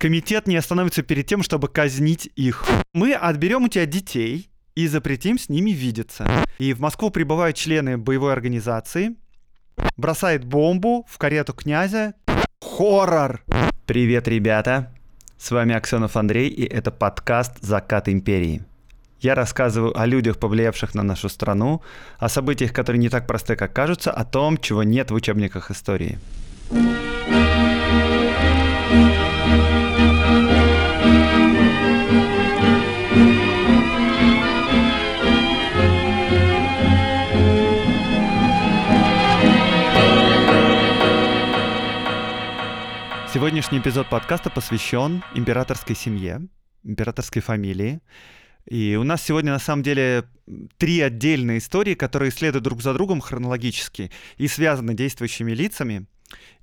комитет не остановится перед тем, чтобы казнить их. Мы отберем у тебя детей и запретим с ними видеться. И в Москву прибывают члены боевой организации, бросает бомбу в карету князя. Хоррор! Привет, ребята! С вами Аксенов Андрей, и это подкаст «Закат империи». Я рассказываю о людях, повлиявших на нашу страну, о событиях, которые не так просты, как кажутся, о том, чего нет в учебниках истории. Сегодняшний эпизод подкаста посвящен императорской семье, императорской фамилии. И у нас сегодня на самом деле три отдельные истории, которые следуют друг за другом хронологически и связаны действующими лицами.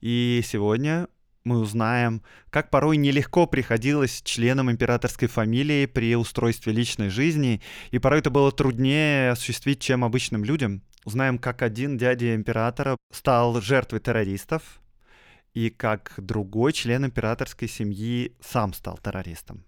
И сегодня мы узнаем, как порой нелегко приходилось членам императорской фамилии при устройстве личной жизни, и порой это было труднее осуществить, чем обычным людям. Узнаем, как один дядя императора стал жертвой террористов, и как другой член императорской семьи сам стал террористом.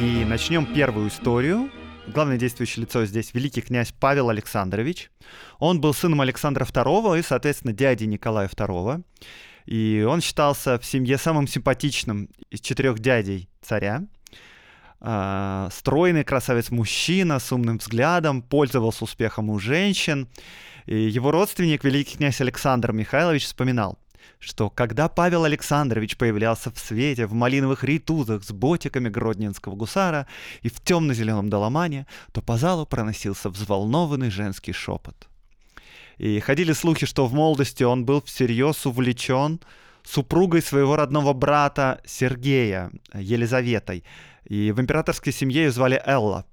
И начнем первую историю. Главное действующее лицо здесь великий князь Павел Александрович. Он был сыном Александра II и, соответственно, дяди Николая II. И он считался в семье самым симпатичным из четырех дядей царя. А, стройный красавец-мужчина с умным взглядом, пользовался успехом у женщин. И его родственник, великий князь Александр Михайлович, вспоминал, что когда Павел Александрович появлялся в свете в малиновых ритузах с ботиками гродненского гусара и в темно-зеленом доломане, то по залу проносился взволнованный женский шепот. И ходили слухи, что в молодости он был всерьез увлечен супругой своего родного брата Сергея, Елизаветой, и в императорской семье ее звали Элла.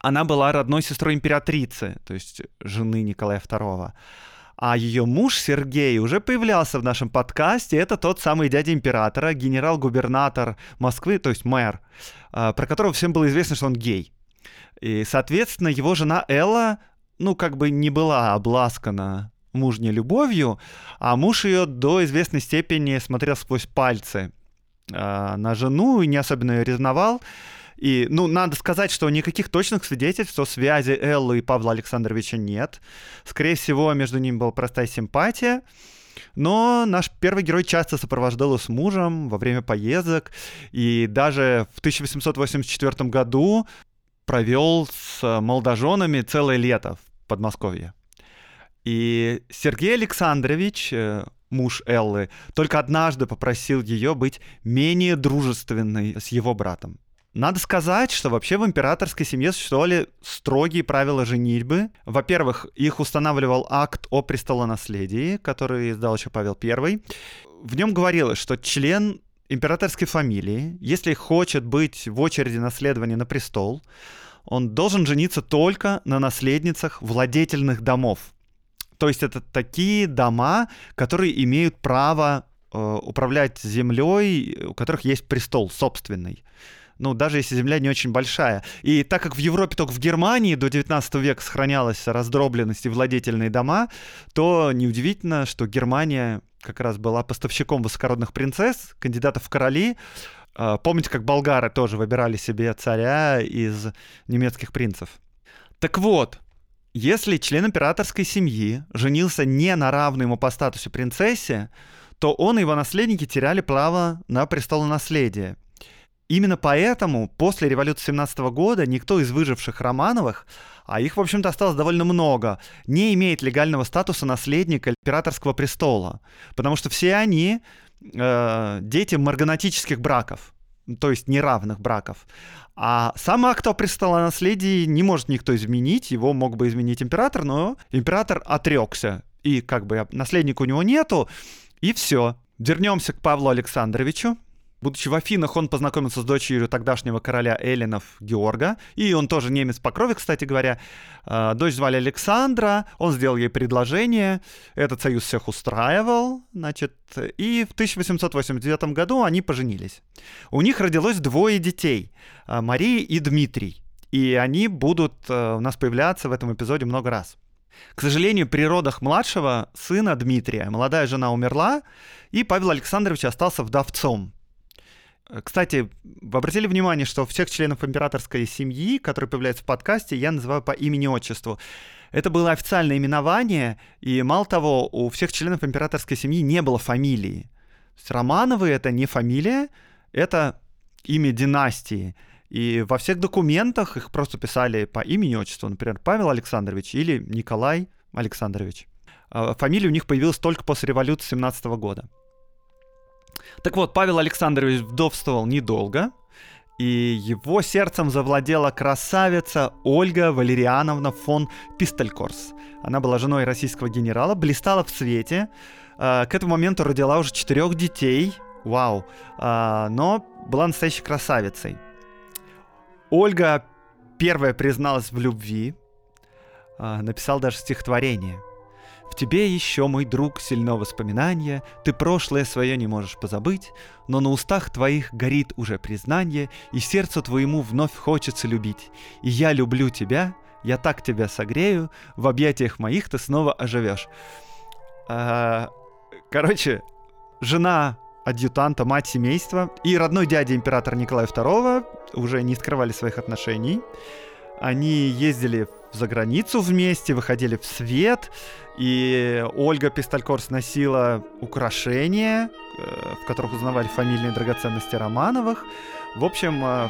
Она была родной сестрой императрицы, то есть жены Николая II. А ее муж Сергей уже появлялся в нашем подкасте. Это тот самый дядя императора, генерал-губернатор Москвы, то есть мэр, а, про которого всем было известно, что он гей. И, соответственно, его жена Элла, ну, как бы не была обласкана мужней любовью, а муж ее до известной степени смотрел сквозь пальцы э, на жену и не особенно ее ревновал. И, ну, надо сказать, что никаких точных свидетельств о связи Эллы и Павла Александровича нет. Скорее всего, между ними была простая симпатия. Но наш первый герой часто сопровождал его с мужем во время поездок. И даже в 1884 году провел с молодоженами целое лето в Подмосковье. И Сергей Александрович, э, муж Эллы, только однажды попросил ее быть менее дружественной с его братом. Надо сказать, что вообще в императорской семье существовали строгие правила женитьбы. Во-первых, их устанавливал акт о престолонаследии, который издал еще Павел I. В нем говорилось, что член императорской фамилии, если хочет быть в очереди наследования на престол, он должен жениться только на наследницах владетельных домов. То есть это такие дома, которые имеют право э, управлять землей, у которых есть престол собственный. Ну, даже если земля не очень большая. И так как в Европе только в Германии до 19 века сохранялась раздробленность и владетельные дома, то неудивительно, что Германия как раз была поставщиком высокородных принцесс, кандидатов в короли. Э, помните, как болгары тоже выбирали себе царя из немецких принцев? Так вот, если член императорской семьи женился не на равной ему по статусу принцессе, то он и его наследники теряли право на престолонаследие. Именно поэтому после революции 17 года никто из выживших Романовых, а их, в общем-то, осталось довольно много, не имеет легального статуса наследника императорского престола. Потому что все они э, дети марганатических браков, то есть неравных браков. А сам акт о престолонаследии не может никто изменить, его мог бы изменить император, но император отрекся, и как бы наследника у него нету, и все. Вернемся к Павлу Александровичу. Будучи в Афинах, он познакомился с дочерью тогдашнего короля Эллинов Георга, и он тоже немец по крови, кстати говоря. А, дочь звали Александра, он сделал ей предложение, этот союз всех устраивал, значит, и в 1889 году они поженились. У них родилось двое детей, а, Мария и Дмитрий, и они будут а, у нас появляться в этом эпизоде много раз. К сожалению, при родах младшего сына Дмитрия молодая жена умерла, и Павел Александрович остался вдовцом. Кстати, вы обратили внимание, что всех членов императорской семьи, которые появляются в подкасте, я называю по имени-отчеству. Это было официальное именование, и мало того, у всех членов императорской семьи не было фамилии. Романовы — это не фамилия, это имя династии. И во всех документах их просто писали по имени-отчеству, например, Павел Александрович или Николай Александрович. А фамилия у них появилась только после революции 17 года. Так вот, Павел Александрович вдовствовал недолго, и его сердцем завладела красавица Ольга Валериановна фон Пистолькорс. Она была женой российского генерала, блистала в свете, а, к этому моменту родила уже четырех детей, вау, а, но была настоящей красавицей. Ольга первая призналась в любви, а, написал даже стихотворение. В тебе еще, мой друг, сильно воспоминание, Ты прошлое свое не можешь позабыть, Но на устах твоих горит уже признание, И сердцу твоему вновь хочется любить. И я люблю тебя, я так тебя согрею, В объятиях моих ты снова оживешь. А, короче, жена адъютанта, мать семейства и родной дядя императора Николая II уже не скрывали своих отношений. Они ездили за границу вместе, выходили в свет, и Ольга Пистолькорс носила украшения, э, в которых узнавали фамильные драгоценности Романовых. В общем, э,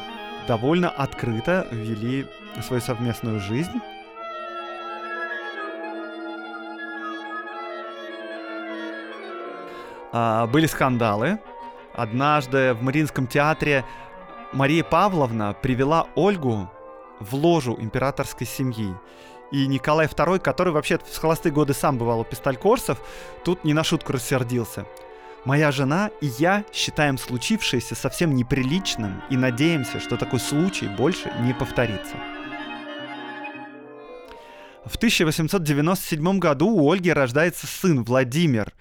довольно открыто вели свою совместную жизнь. А, были скандалы. Однажды в Мариинском театре Мария Павловна привела Ольгу в ложу императорской семьи. И Николай II, который вообще в холостые годы сам бывал у пистолькорсов, тут не на шутку рассердился. Моя жена и я считаем случившееся совсем неприличным и надеемся, что такой случай больше не повторится. В 1897 году у Ольги рождается сын Владимир.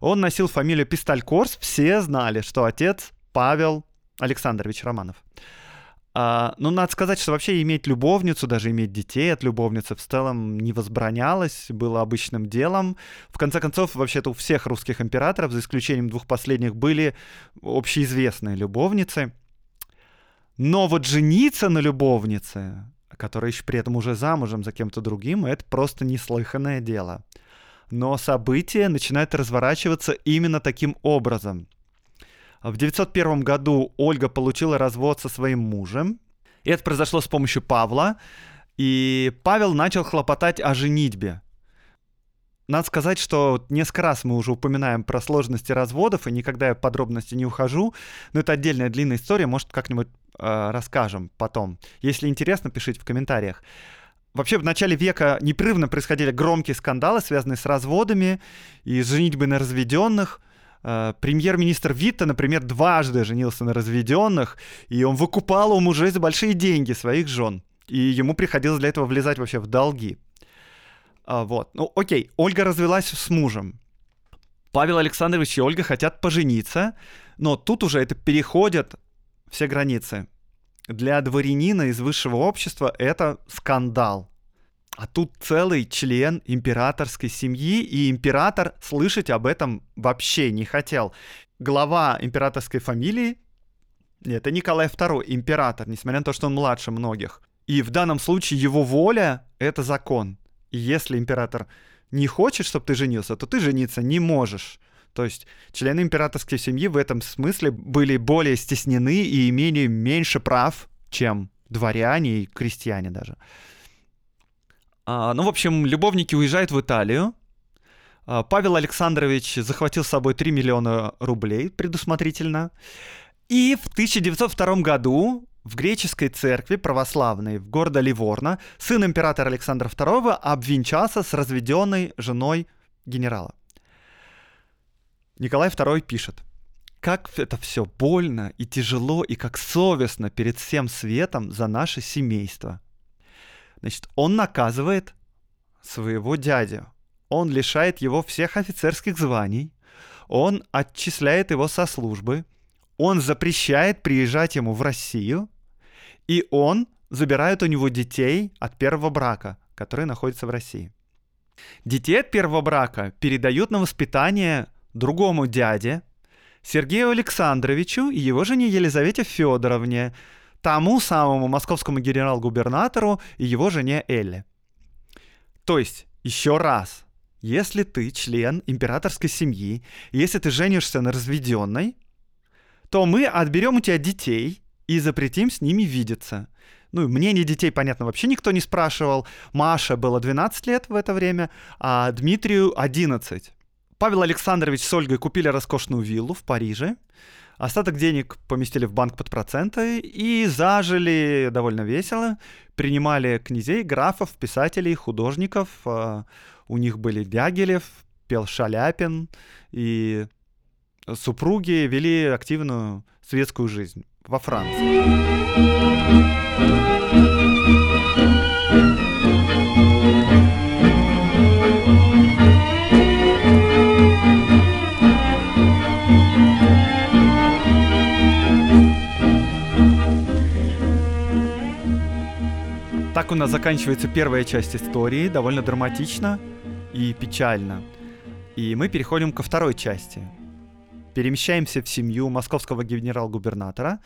Он носил фамилию Пистолькорс, все знали, что отец Павел Александрович Романов. А, ну, надо сказать, что вообще иметь любовницу, даже иметь детей от любовницы в целом не возбранялось, было обычным делом. В конце концов, вообще-то у всех русских императоров, за исключением двух последних, были общеизвестные любовницы. Но вот жениться на любовнице, которая еще при этом уже замужем за кем-то другим, это просто неслыханное дело. Но события начинают разворачиваться именно таким образом. В 901 году Ольга получила развод со своим мужем. И это произошло с помощью Павла. И Павел начал хлопотать о женитьбе. Надо сказать, что несколько раз мы уже упоминаем про сложности разводов, и никогда я в подробности не ухожу. Но это отдельная длинная история, может, как-нибудь э, расскажем потом. Если интересно, пишите в комментариях. Вообще, в начале века непрерывно происходили громкие скандалы, связанные с разводами и с женитьбой на разведенных – премьер-министр Витта, например, дважды женился на разведенных, и он выкупал у мужей за большие деньги своих жен. И ему приходилось для этого влезать вообще в долги. А, вот. Ну, окей, Ольга развелась с мужем. Павел Александрович и Ольга хотят пожениться, но тут уже это переходят все границы. Для дворянина из высшего общества это скандал. А тут целый член императорской семьи, и император слышать об этом вообще не хотел. Глава императорской фамилии — это Николай II, император, несмотря на то, что он младше многих. И в данном случае его воля — это закон. И если император не хочет, чтобы ты женился, то ты жениться не можешь. То есть члены императорской семьи в этом смысле были более стеснены и имели меньше прав, чем дворяне и крестьяне даже. А, ну, в общем, любовники уезжают в Италию. А, Павел Александрович захватил с собой 3 миллиона рублей предусмотрительно. И в 1902 году в греческой церкви православной в городе Ливорно сын императора Александра II обвенчался с разведенной женой генерала. Николай II пишет. Как это все больно и тяжело, и как совестно перед всем светом за наше семейство. Значит, он наказывает своего дядю. Он лишает его всех офицерских званий. Он отчисляет его со службы. Он запрещает приезжать ему в Россию. И он забирает у него детей от первого брака, которые находятся в России. Детей от первого брака передают на воспитание другому дяде, Сергею Александровичу и его жене Елизавете Федоровне, тому самому московскому генерал-губернатору и его жене Элле. То есть, еще раз, если ты член императорской семьи, если ты женишься на разведенной, то мы отберем у тебя детей и запретим с ними видеться. Ну, мнение детей, понятно, вообще никто не спрашивал. Маша было 12 лет в это время, а Дмитрию 11. Павел Александрович с Ольгой купили роскошную виллу в Париже. Остаток денег поместили в банк под проценты и зажили довольно весело. Принимали князей, графов, писателей, художников. А, у них были Дягилев, пел Шаляпин. И супруги вели активную светскую жизнь во Франции. У нас заканчивается первая часть истории, довольно драматично и печально. И мы переходим ко второй части. Перемещаемся в семью московского генерал-губернатора,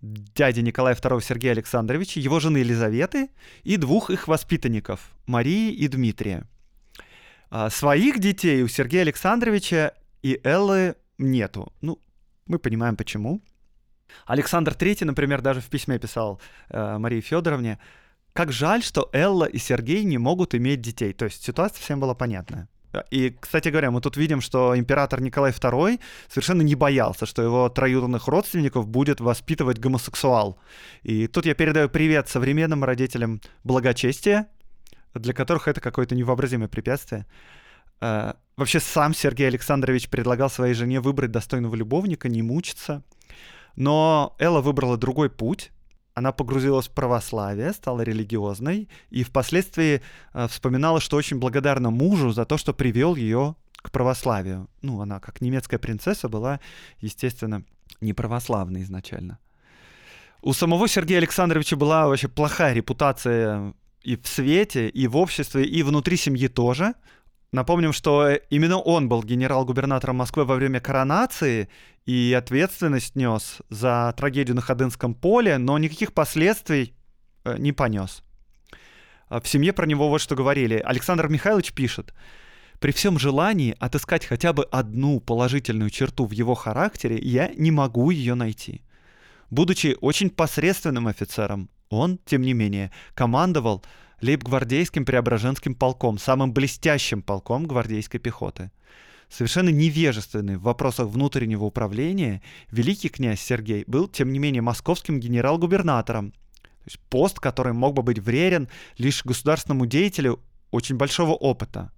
дяди Николая II Сергея Александровича, его жены Елизаветы и двух их воспитанников, Марии и Дмитрия. А своих детей у Сергея Александровича и Эллы нету. Ну, мы понимаем почему. Александр III, например, даже в письме писал э, Марии Федоровне, как жаль, что Элла и Сергей не могут иметь детей. То есть ситуация всем была понятная. И, кстати говоря, мы тут видим, что император Николай II совершенно не боялся, что его троюродных родственников будет воспитывать гомосексуал. И тут я передаю привет современным родителям благочестия, для которых это какое-то невообразимое препятствие. Э, вообще сам Сергей Александрович предлагал своей жене выбрать достойного любовника, не мучиться. Но Элла выбрала другой путь, она погрузилась в православие, стала религиозной и впоследствии э, вспоминала, что очень благодарна мужу за то, что привел ее к православию. Ну, она как немецкая принцесса была, естественно, не православной изначально. У самого Сергея Александровича была вообще плохая репутация и в свете, и в обществе, и внутри семьи тоже. Напомним, что именно он был генерал-губернатором Москвы во время коронации и ответственность нес за трагедию на Ходынском поле, но никаких последствий э, не понес. А в семье про него вот что говорили. Александр Михайлович пишет, при всем желании отыскать хотя бы одну положительную черту в его характере, я не могу ее найти. Будучи очень посредственным офицером, он, тем не менее, командовал лейб-гвардейским Преображенским полком, самым блестящим полком гвардейской пехоты. Совершенно невежественный в вопросах внутреннего управления, великий князь Сергей был, тем не менее, московским генерал-губернатором. То есть пост, который мог бы быть вреден лишь государственному деятелю очень большого опыта.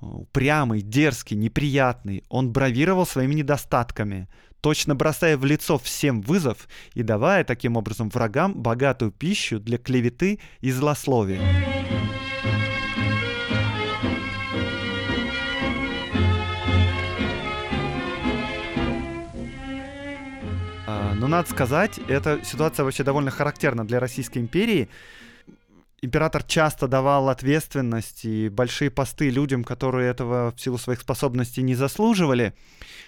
Упрямый, дерзкий, неприятный, он бравировал своими недостатками, точно бросая в лицо всем вызов и давая таким образом врагам богатую пищу для клеветы и злословия. А, но надо сказать, эта ситуация вообще довольно характерна для Российской империи император часто давал ответственность и большие посты людям, которые этого в силу своих способностей не заслуживали.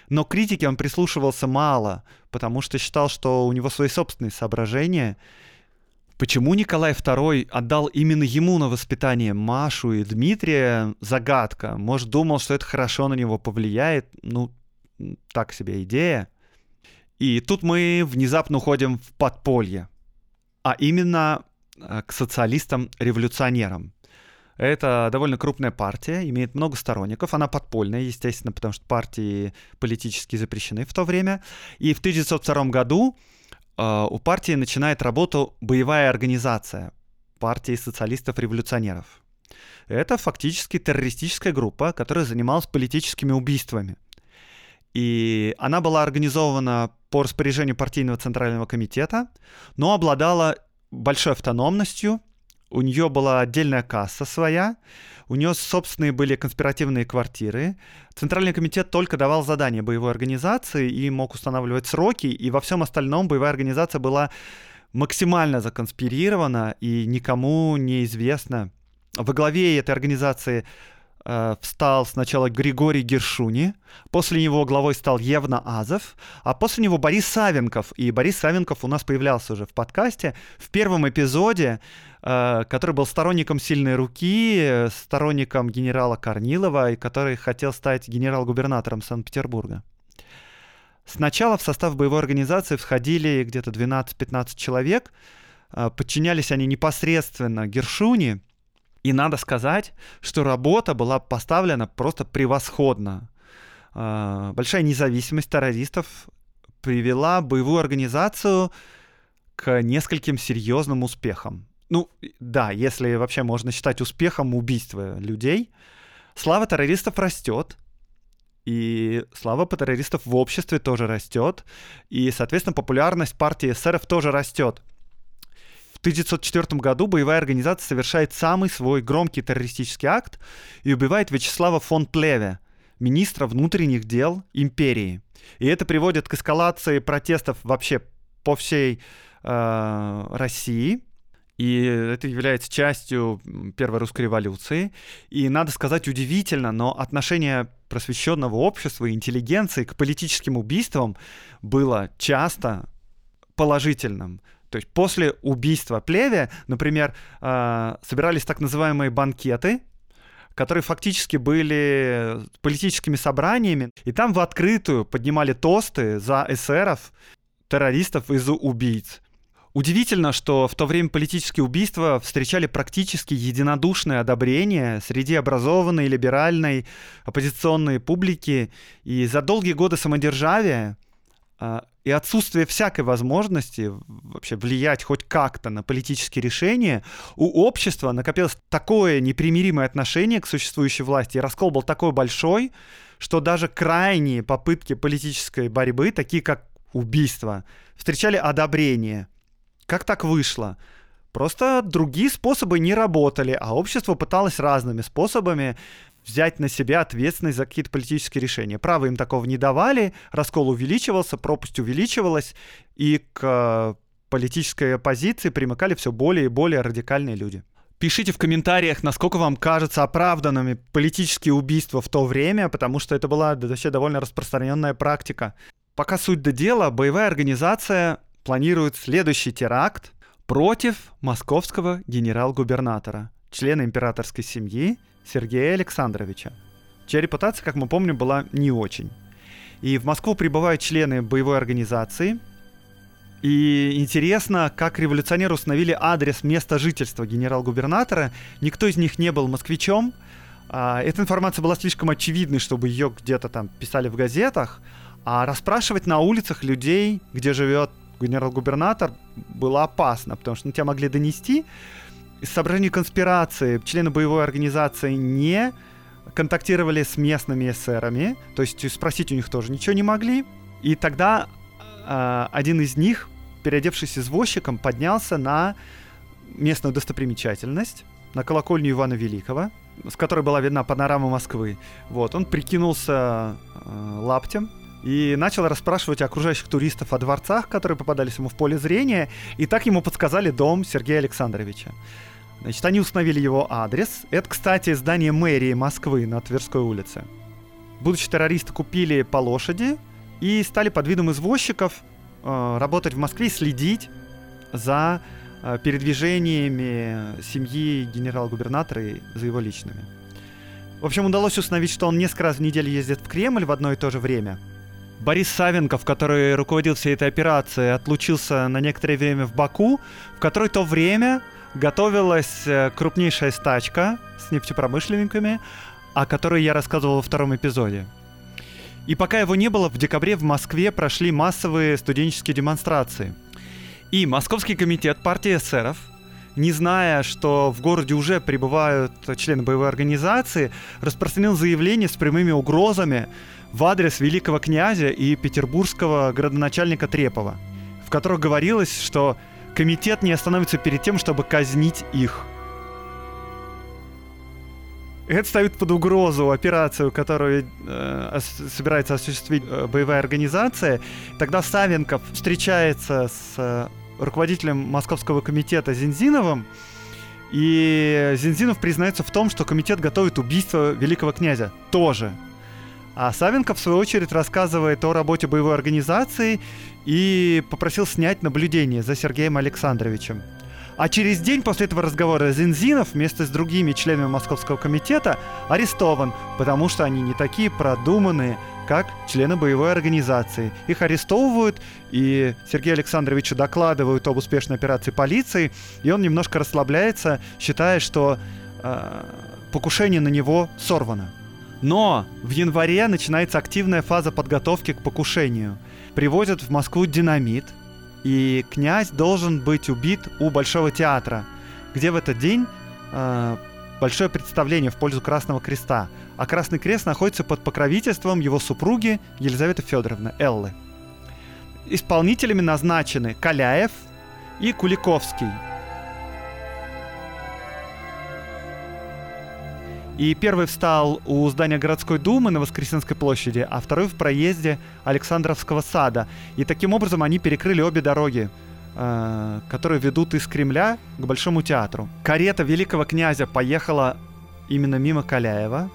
Но критике он прислушивался мало, потому что считал, что у него свои собственные соображения. Почему Николай II отдал именно ему на воспитание Машу и Дмитрия, загадка. Может, думал, что это хорошо на него повлияет. Ну, так себе идея. И тут мы внезапно уходим в подполье. А именно к социалистам-революционерам. Это довольно крупная партия, имеет много сторонников, она подпольная, естественно, потому что партии политически запрещены в то время. И в 1902 году э, у партии начинает работу боевая организация партии социалистов-революционеров. Это фактически террористическая группа, которая занималась политическими убийствами. И она была организована по распоряжению партийного центрального комитета, но обладала большой автономностью, у нее была отдельная касса своя, у нее собственные были конспиративные квартиры. Центральный комитет только давал задания боевой организации и мог устанавливать сроки, и во всем остальном боевая организация была максимально законспирирована, и никому не известно, Во главе этой организации встал сначала Григорий Гершуни, после него главой стал Евна Азов, а после него Борис Савенков. И Борис Савенков у нас появлялся уже в подкасте в первом эпизоде, э, который был сторонником сильной руки, сторонником генерала Корнилова, и который хотел стать генерал-губернатором Санкт-Петербурга. Сначала в состав боевой организации входили где-то 12-15 человек, э, подчинялись они непосредственно Гершуни — и надо сказать, что работа была поставлена просто превосходно. А, большая независимость террористов привела боевую организацию к нескольким серьезным успехам. Ну, да, если вообще можно считать успехом убийства людей. Слава террористов растет, и слава по террористов в обществе тоже растет, и, соответственно, популярность партии эсеров тоже растет. 1904 году боевая организация совершает самый свой громкий террористический акт и убивает Вячеслава фон Плеве, министра внутренних дел империи. И это приводит к эскалации протестов вообще по всей э, России. И это является частью Первой русской революции. И надо сказать удивительно, но отношение просвещенного общества и интеллигенции к политическим убийствам было часто положительным. То есть после убийства Плеве, например, э, собирались так называемые банкеты, которые фактически были политическими собраниями, и там в открытую поднимали тосты за эсеров, террористов и убийц. Удивительно, что в то время политические убийства встречали практически единодушное одобрение среди образованной, либеральной, оппозиционной публики, и за долгие годы самодержавия а, и отсутствие всякой возможности вообще влиять хоть как-то на политические решения, у общества накопилось такое непримиримое отношение к существующей власти, и раскол был такой большой, что даже крайние попытки политической борьбы, такие как убийство, встречали одобрение. Как так вышло? Просто другие способы не работали, а общество пыталось разными способами взять на себя ответственность за какие-то политические решения. Право им такого не давали, раскол увеличивался, пропасть увеличивалась, и к э, политической оппозиции примыкали все более и более радикальные люди. Пишите в комментариях, насколько вам кажутся оправданными политические убийства в то время, потому что это была вообще довольно распространенная практика. Пока суть до дела, боевая организация планирует следующий теракт против московского генерал-губернатора, члена императорской семьи Сергея Александровича, чья репутация, как мы помним, была не очень. И в Москву прибывают члены боевой организации. И интересно, как революционеры установили адрес места жительства генерал-губернатора. Никто из них не был москвичом. А, эта информация была слишком очевидной, чтобы ее где-то там писали в газетах. А расспрашивать на улицах людей, где живет генерал-губернатор, было опасно, потому что на тебя могли донести из соображений конспирации члены боевой организации не контактировали с местными эсерами, то есть спросить у них тоже ничего не могли. И тогда э, один из них, переодевшись извозчиком, поднялся на местную достопримечательность, на колокольню Ивана Великого, с которой была видна панорама Москвы. Вот, он прикинулся э, лаптем, и начал расспрашивать окружающих туристов о дворцах, которые попадались ему в поле зрения, и так ему подсказали дом Сергея Александровича. Значит, они установили его адрес. Это, кстати, здание мэрии Москвы на Тверской улице. Будучи террористы купили по лошади и стали под видом извозчиков э, работать в Москве и следить за э, передвижениями семьи генерал-губернатора и за его личными. В общем, удалось установить, что он несколько раз в неделю ездит в Кремль в одно и то же время. Борис Савенков, который руководил всей этой операцией, отлучился на некоторое время в Баку, в которое то время готовилась э, крупнейшая стачка с нефтепромышленниками, о которой я рассказывал во втором эпизоде. И пока его не было, в декабре в Москве прошли массовые студенческие демонстрации. И Московский комитет партии эсеров, не зная, что в городе уже прибывают члены боевой организации, распространил заявление с прямыми угрозами в адрес великого князя и петербургского градоначальника Трепова, в которых говорилось, что комитет не остановится перед тем, чтобы казнить их. Это ставит под угрозу операцию, которую э, собирается осуществить э, боевая организация. Тогда Савенков встречается с э, руководителем Московского комитета Зинзиновым И Зинзинов признается в том, что комитет готовит убийство великого князя. Тоже. А Савенко, в свою очередь, рассказывает о работе боевой организации и попросил снять наблюдение за Сергеем Александровичем. А через день после этого разговора Зинзинов вместе с другими членами Московского комитета арестован, потому что они не такие продуманные, как члены боевой организации. Их арестовывают, и Сергею Александровичу докладывают об успешной операции полиции, и он немножко расслабляется, считая, что э, покушение на него сорвано. Но в январе начинается активная фаза подготовки к покушению. Привозят в Москву динамит, и князь должен быть убит у Большого театра, где в этот день э, большое представление в пользу Красного Креста. А Красный Крест находится под покровительством его супруги Елизаветы Федоровны, Эллы. Исполнителями назначены Каляев и Куликовский – И первый встал у здания городской думы на Воскресенской площади, а второй в проезде Александровского сада. И таким образом они перекрыли обе дороги, э, которые ведут из Кремля к Большому театру. Карета великого князя поехала именно мимо Каляева.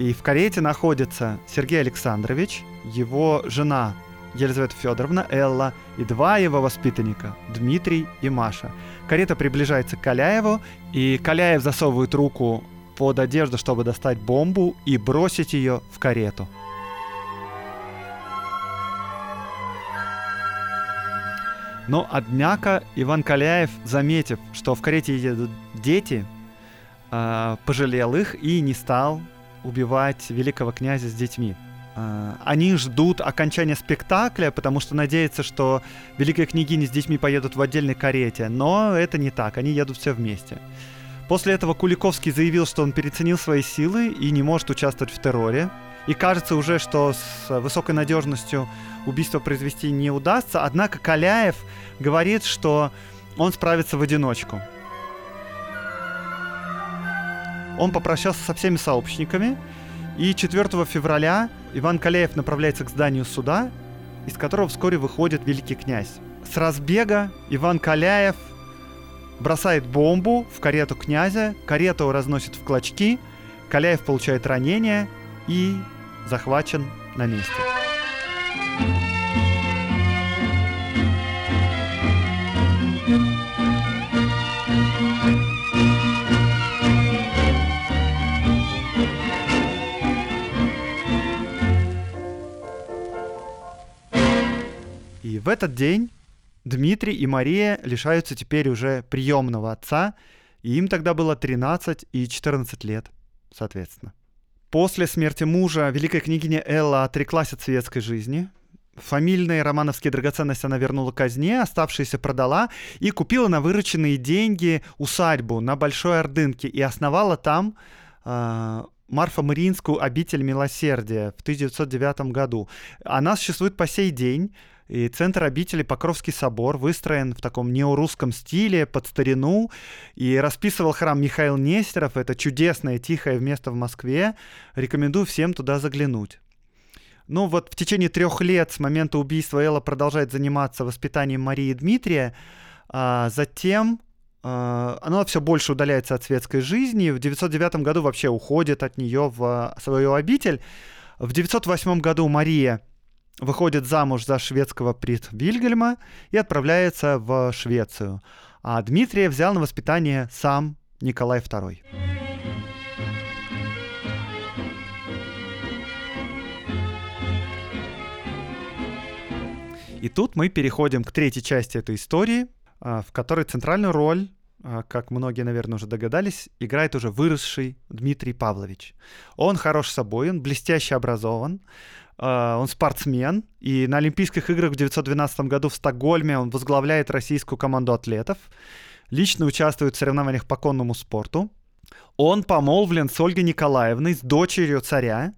И в карете находится Сергей Александрович, его жена Елизавета Федоровна, Элла и два его воспитанника, Дмитрий и Маша. Карета приближается к Каляеву, и Каляев засовывает руку под одежду, чтобы достать бомбу и бросить ее в карету. Но, однако, Иван Каляев, заметив, что в карете едут дети, э, пожалел их и не стал убивать великого князя с детьми. Э, они ждут окончания спектакля, потому что надеются, что великая княгиня с детьми поедут в отдельной карете. Но это не так, они едут все вместе. После этого Куликовский заявил, что он переценил свои силы и не может участвовать в терроре. И кажется уже, что с высокой надежностью убийство произвести не удастся. Однако Каляев говорит, что он справится в одиночку. Он попрощался со всеми сообщниками, и 4 февраля Иван Каляев направляется к зданию суда, из которого вскоре выходит великий князь. С разбега Иван Каляев бросает бомбу в карету князя, карету разносит в клочки, Каляев получает ранение и захвачен на месте. И в этот день Дмитрий и Мария лишаются теперь уже приемного отца, и им тогда было 13 и 14 лет, соответственно. После смерти мужа великая княгиня Элла отреклась от светской жизни. Фамильные романовские драгоценности она вернула казне, оставшиеся продала и купила на вырученные деньги усадьбу на Большой Ордынке и основала там э, Марфа-Мариинскую обитель милосердия в 1909 году. Она существует по сей день. И центр обители Покровский собор выстроен в таком неорусском стиле, под старину. И расписывал храм Михаил Нестеров. Это чудесное, тихое место в Москве. Рекомендую всем туда заглянуть. Ну вот в течение трех лет с момента убийства Элла продолжает заниматься воспитанием Марии и Дмитрия. А затем а, она все больше удаляется от светской жизни. В 909 году вообще уходит от нее в свою обитель. В 908 году Мария выходит замуж за шведского принца Вильгельма и отправляется в Швецию. А Дмитрия взял на воспитание сам Николай II. И тут мы переходим к третьей части этой истории, а, в которой центральную роль, а, как многие, наверное, уже догадались, играет уже выросший Дмитрий Павлович. Он хорош собой, он блестяще образован, он спортсмен, и на Олимпийских играх в 1912 году в Стокгольме он возглавляет российскую команду атлетов, лично участвует в соревнованиях по конному спорту. Он помолвлен с Ольгой Николаевной, с дочерью царя,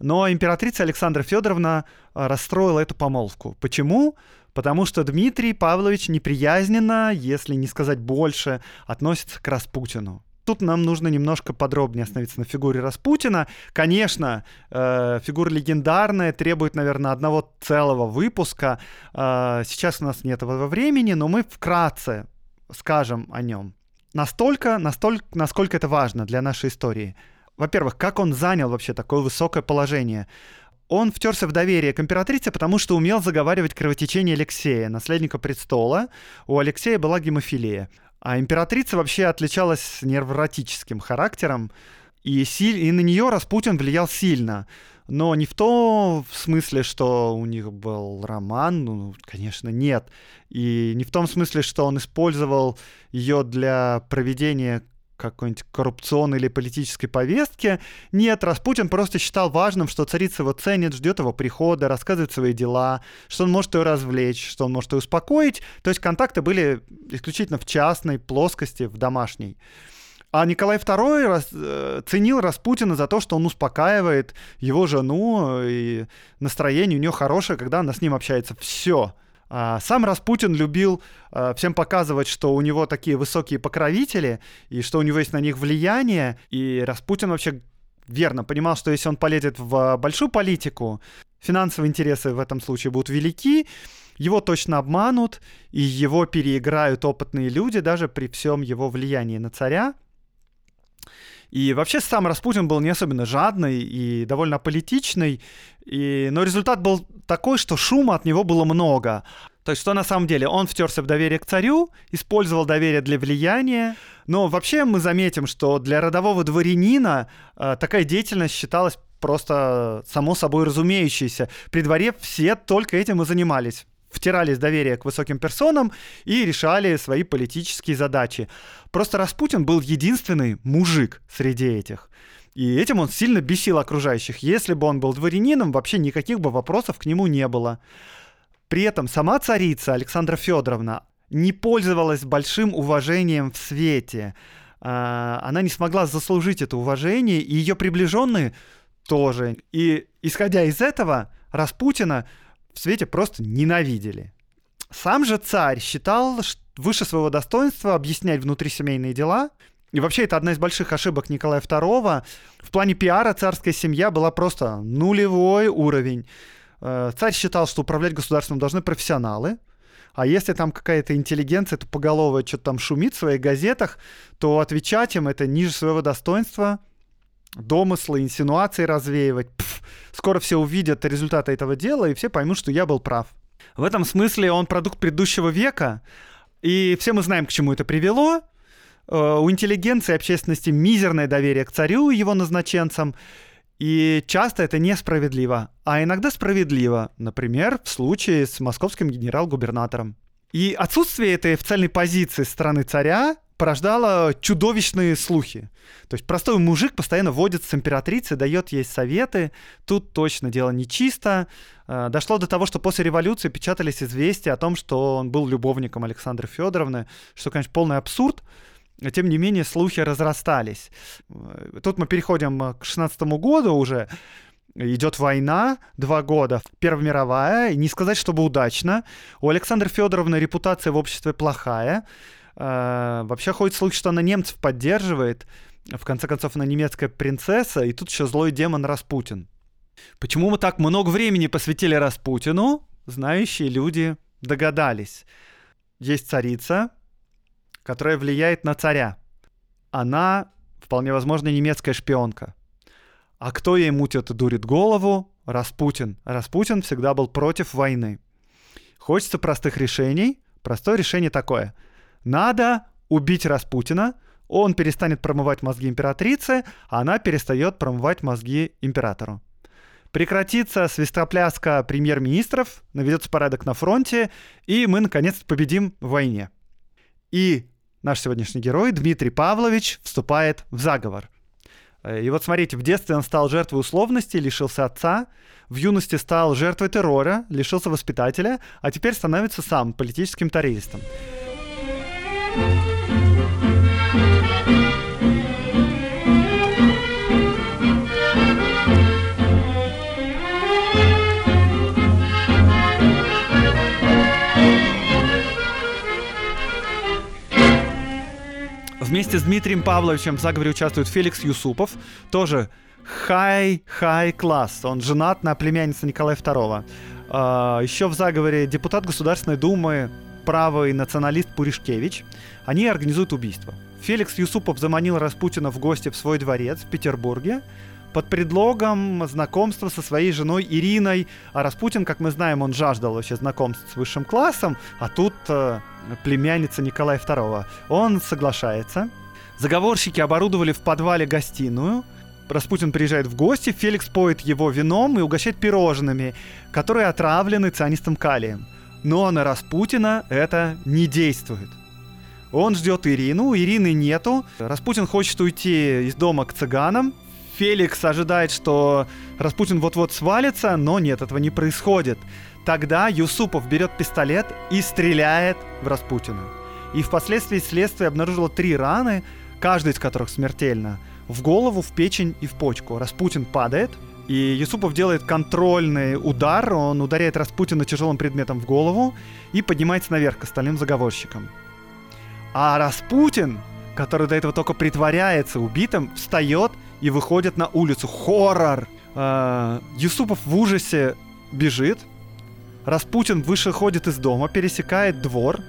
но императрица Александра Федоровна а, расстроила эту помолвку. Почему? Потому что Дмитрий Павлович неприязненно, если не сказать больше, относится к Распутину тут нам нужно немножко подробнее остановиться на фигуре Распутина. Конечно, э, фигура легендарная, требует, наверное, одного целого выпуска. Э, сейчас у нас нет этого времени, но мы вкратце скажем о нем. настолько, настолько, насколько это важно для нашей истории. Во-первых, как он занял вообще такое высокое положение? Он втерся в доверие к императрице, потому что умел заговаривать кровотечение Алексея, наследника престола. У Алексея была гемофилия. А императрица вообще отличалась невротическим характером, и, силь... и на нее Распутин влиял сильно. Но не в том смысле, что у них был роман, ну, конечно, нет. И не в том смысле, что он использовал ее для проведения какой-нибудь коррупционной или политической повестки. Нет, Распутин просто считал важным, что царица его ценит, ждет его прихода, рассказывает свои дела, что он может ее развлечь, что он может ее успокоить. То есть контакты были исключительно в частной плоскости, в домашней. А Николай II рас, э, ценил Распутина за то, что он успокаивает его жену, и настроение у нее хорошее, когда она с ним общается. Все. А сам Распутин любил э, всем показывать, что у него такие высокие покровители, и что у него есть на них влияние. И Распутин вообще верно понимал, что если он полезет в большую политику, финансовые интересы в этом случае будут велики, его точно обманут, и его переиграют опытные люди даже при всем его влиянии на царя. И вообще сам Распутин был не особенно жадный и довольно политичный, и... но результат был такой, что шума от него было много. То есть, что на самом деле? Он втерся в доверие к царю, использовал доверие для влияния. Но вообще мы заметим, что для родового дворянина э, такая деятельность считалась просто само собой разумеющейся. При дворе все только этим и занимались втирались доверие к высоким персонам и решали свои политические задачи. Просто Распутин был единственный мужик среди этих. И этим он сильно бесил окружающих. Если бы он был дворянином, вообще никаких бы вопросов к нему не было. При этом сама царица Александра Федоровна не пользовалась большим уважением в свете. А, она не смогла заслужить это уважение, и ее приближенные тоже. И исходя из этого, Распутина в свете просто ненавидели. Сам же царь считал выше своего достоинства объяснять внутрисемейные дела. И вообще это одна из больших ошибок Николая II. В плане пиара царская семья была просто нулевой уровень. Э, царь считал, что управлять государством должны профессионалы, а если там какая-то интеллигенция тупоголовая что-то там шумит в своих газетах, то отвечать им это ниже своего достоинства, домыслы, инсинуации развеивать. Пф, скоро все увидят результаты этого дела, и все поймут, что я был прав. В этом смысле он продукт предыдущего века, и все мы знаем, к чему это привело. Э, у интеллигенции и общественности мизерное доверие к царю и его назначенцам, и часто это несправедливо, а иногда справедливо, например, в случае с московским генерал-губернатором. И отсутствие этой официальной позиции стороны царя порождало чудовищные слухи. То есть простой мужик постоянно водит с императрицей, дает ей советы. Тут точно дело нечисто. Э, дошло до того, что после революции печатались известия о том, что он был любовником Александры Федоровны, что, конечно, полный абсурд. Тем не менее, слухи разрастались. Э, тут мы переходим к 16 году уже. Идет война, два года, Первая мировая, не сказать, чтобы удачно. У Александры Федоровны репутация в обществе плохая. Э, вообще ходит слух, что она немцев поддерживает. В конце концов, она немецкая принцесса, и тут еще злой демон Распутин. Почему мы так много времени посвятили Распутину? Знающие люди догадались. Есть царица, которая влияет на царя. Она, вполне возможно, немецкая шпионка. А кто ей мутит и дурит голову? Распутин. Распутин всегда был против войны. Хочется простых решений. Простое решение такое – надо убить Распутина, он перестанет промывать мозги императрицы, а она перестает промывать мозги императору. Прекратится свистопляска премьер-министров, наведется порядок на фронте, и мы, наконец, победим в войне. И наш сегодняшний герой Дмитрий Павлович вступает в заговор. И вот смотрите, в детстве он стал жертвой условности, лишился отца, в юности стал жертвой террора, лишился воспитателя, а теперь становится сам политическим террористом. Вместе с Дмитрием Павловичем в заговоре участвует Феликс Юсупов, тоже high-high class. Он женат на племяннице Николая II. А, еще в заговоре депутат Государственной Думы правый националист Пуришкевич. Они организуют убийство. Феликс Юсупов заманил Распутина в гости в свой дворец в Петербурге под предлогом знакомства со своей женой Ириной. А Распутин, как мы знаем, он жаждал вообще знакомств с высшим классом, а тут э, племянница Николая II. Он соглашается. Заговорщики оборудовали в подвале гостиную. Распутин приезжает в гости, Феликс поет его вином и угощает пирожными, которые отравлены цианистым калием. Но на Распутина это не действует. Он ждет Ирину, Ирины нету. Распутин хочет уйти из дома к цыганам. Феликс ожидает, что Распутин вот-вот свалится, но нет, этого не происходит. Тогда Юсупов берет пистолет и стреляет в Распутина. И впоследствии следствие обнаружило три раны, каждая из которых смертельна. В голову, в печень и в почку. Распутин падает, и Юсупов делает контрольный удар, он ударяет Распутина тяжелым предметом в голову и поднимается наверх к остальным заговорщикам. А Распутин, который до этого только притворяется убитым, встает и выходит на улицу. Хоррор! А, Юсупов в ужасе бежит. Распутин выходит из дома, пересекает двор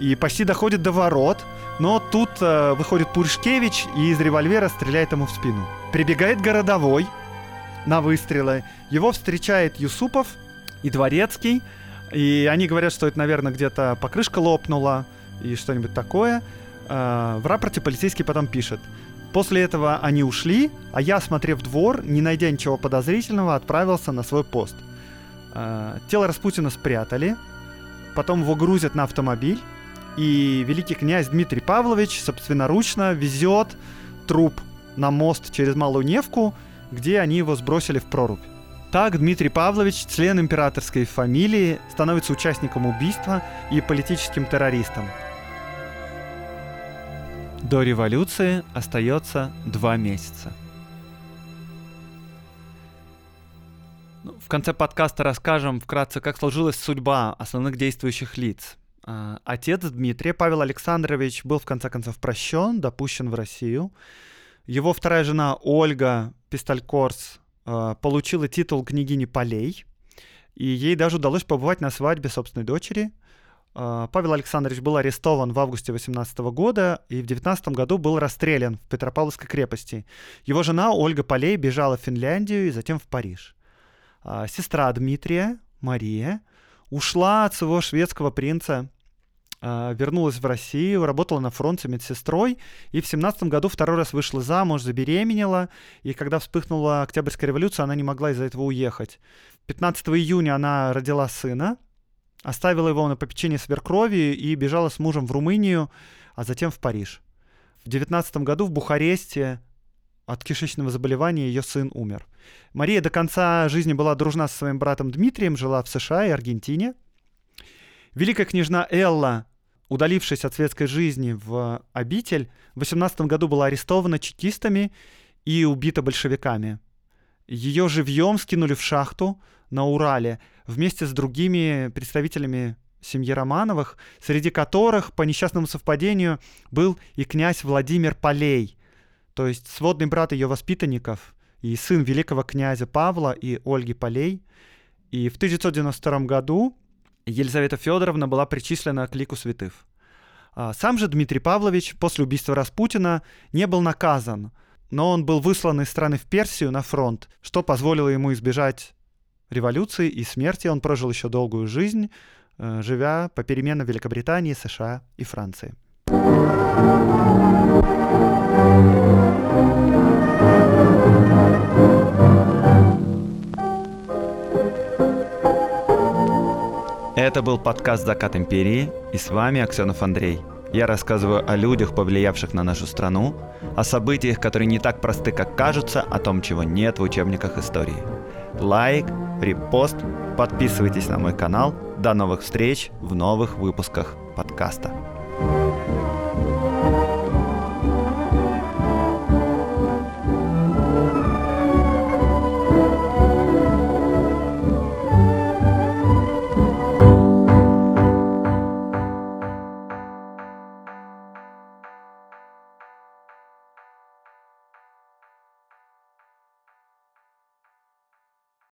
и почти доходит до ворот, но тут э, выходит Пуршкевич и из револьвера стреляет ему в спину. Прибегает городовой на выстрелы. Его встречает Юсупов и Дворецкий. И они говорят, что это, наверное, где-то покрышка лопнула и что-нибудь такое. Э, в рапорте полицейский потом пишет. После этого они ушли, а я, смотрев двор, не найдя ничего подозрительного, отправился на свой пост. Э, тело Распутина спрятали, потом его грузят на автомобиль, и великий князь Дмитрий Павлович собственноручно везет труп на мост через Малую Невку, где они его сбросили в прорубь. Так Дмитрий Павлович, член императорской фамилии, становится участником убийства и политическим террористом. До революции остается два месяца. В конце подкаста расскажем вкратце, как сложилась судьба основных действующих лиц. А, отец Дмитрия, Павел Александрович, был в конце концов прощен, допущен в Россию. Его вторая жена Ольга Пистолькорс а, получила титул княгини Полей, и ей даже удалось побывать на свадьбе собственной дочери. А, Павел Александрович был арестован в августе 18 года и в 19 году был расстрелян в Петропавловской крепости. Его жена Ольга Полей бежала в Финляндию и затем в Париж. Сестра Дмитрия, Мария, ушла от своего шведского принца а, вернулась в Россию, работала на фронте медсестрой, и в семнадцатом году второй раз вышла замуж, забеременела, и когда вспыхнула Октябрьская революция, она не могла из-за этого уехать. 15 июня она родила сына, оставила его на попечение сверкрови и бежала с мужем в Румынию, а затем в Париж. В 19 году в Бухаресте от кишечного заболевания ее сын умер. Мария до конца жизни была дружна со своим братом Дмитрием, жила в США и Аргентине. Великая княжна Элла удалившись от светской жизни в обитель, в 18 году была арестована чекистами и убита большевиками. Ее живьем скинули в шахту на Урале вместе с другими представителями семьи Романовых, среди которых, по несчастному совпадению, был и князь Владимир Полей, то есть сводный брат ее воспитанников и сын великого князя Павла и Ольги Полей. И в 1992 году Елизавета Федоровна была причислена к лику святых. А, сам же Дмитрий Павлович после убийства Распутина не был наказан, но он был выслан из страны в Персию на фронт, что позволило ему избежать революции и смерти. Он прожил еще долгую жизнь, э, живя попеременно в Великобритании, США и Франции. Это был подкаст «Закат империи» и с вами Аксенов Андрей. Я рассказываю о людях, повлиявших на нашу страну, о событиях, которые не так просты, как кажутся, о том, чего нет в учебниках истории. Лайк, репост, подписывайтесь на мой канал. До новых встреч в новых выпусках подкаста.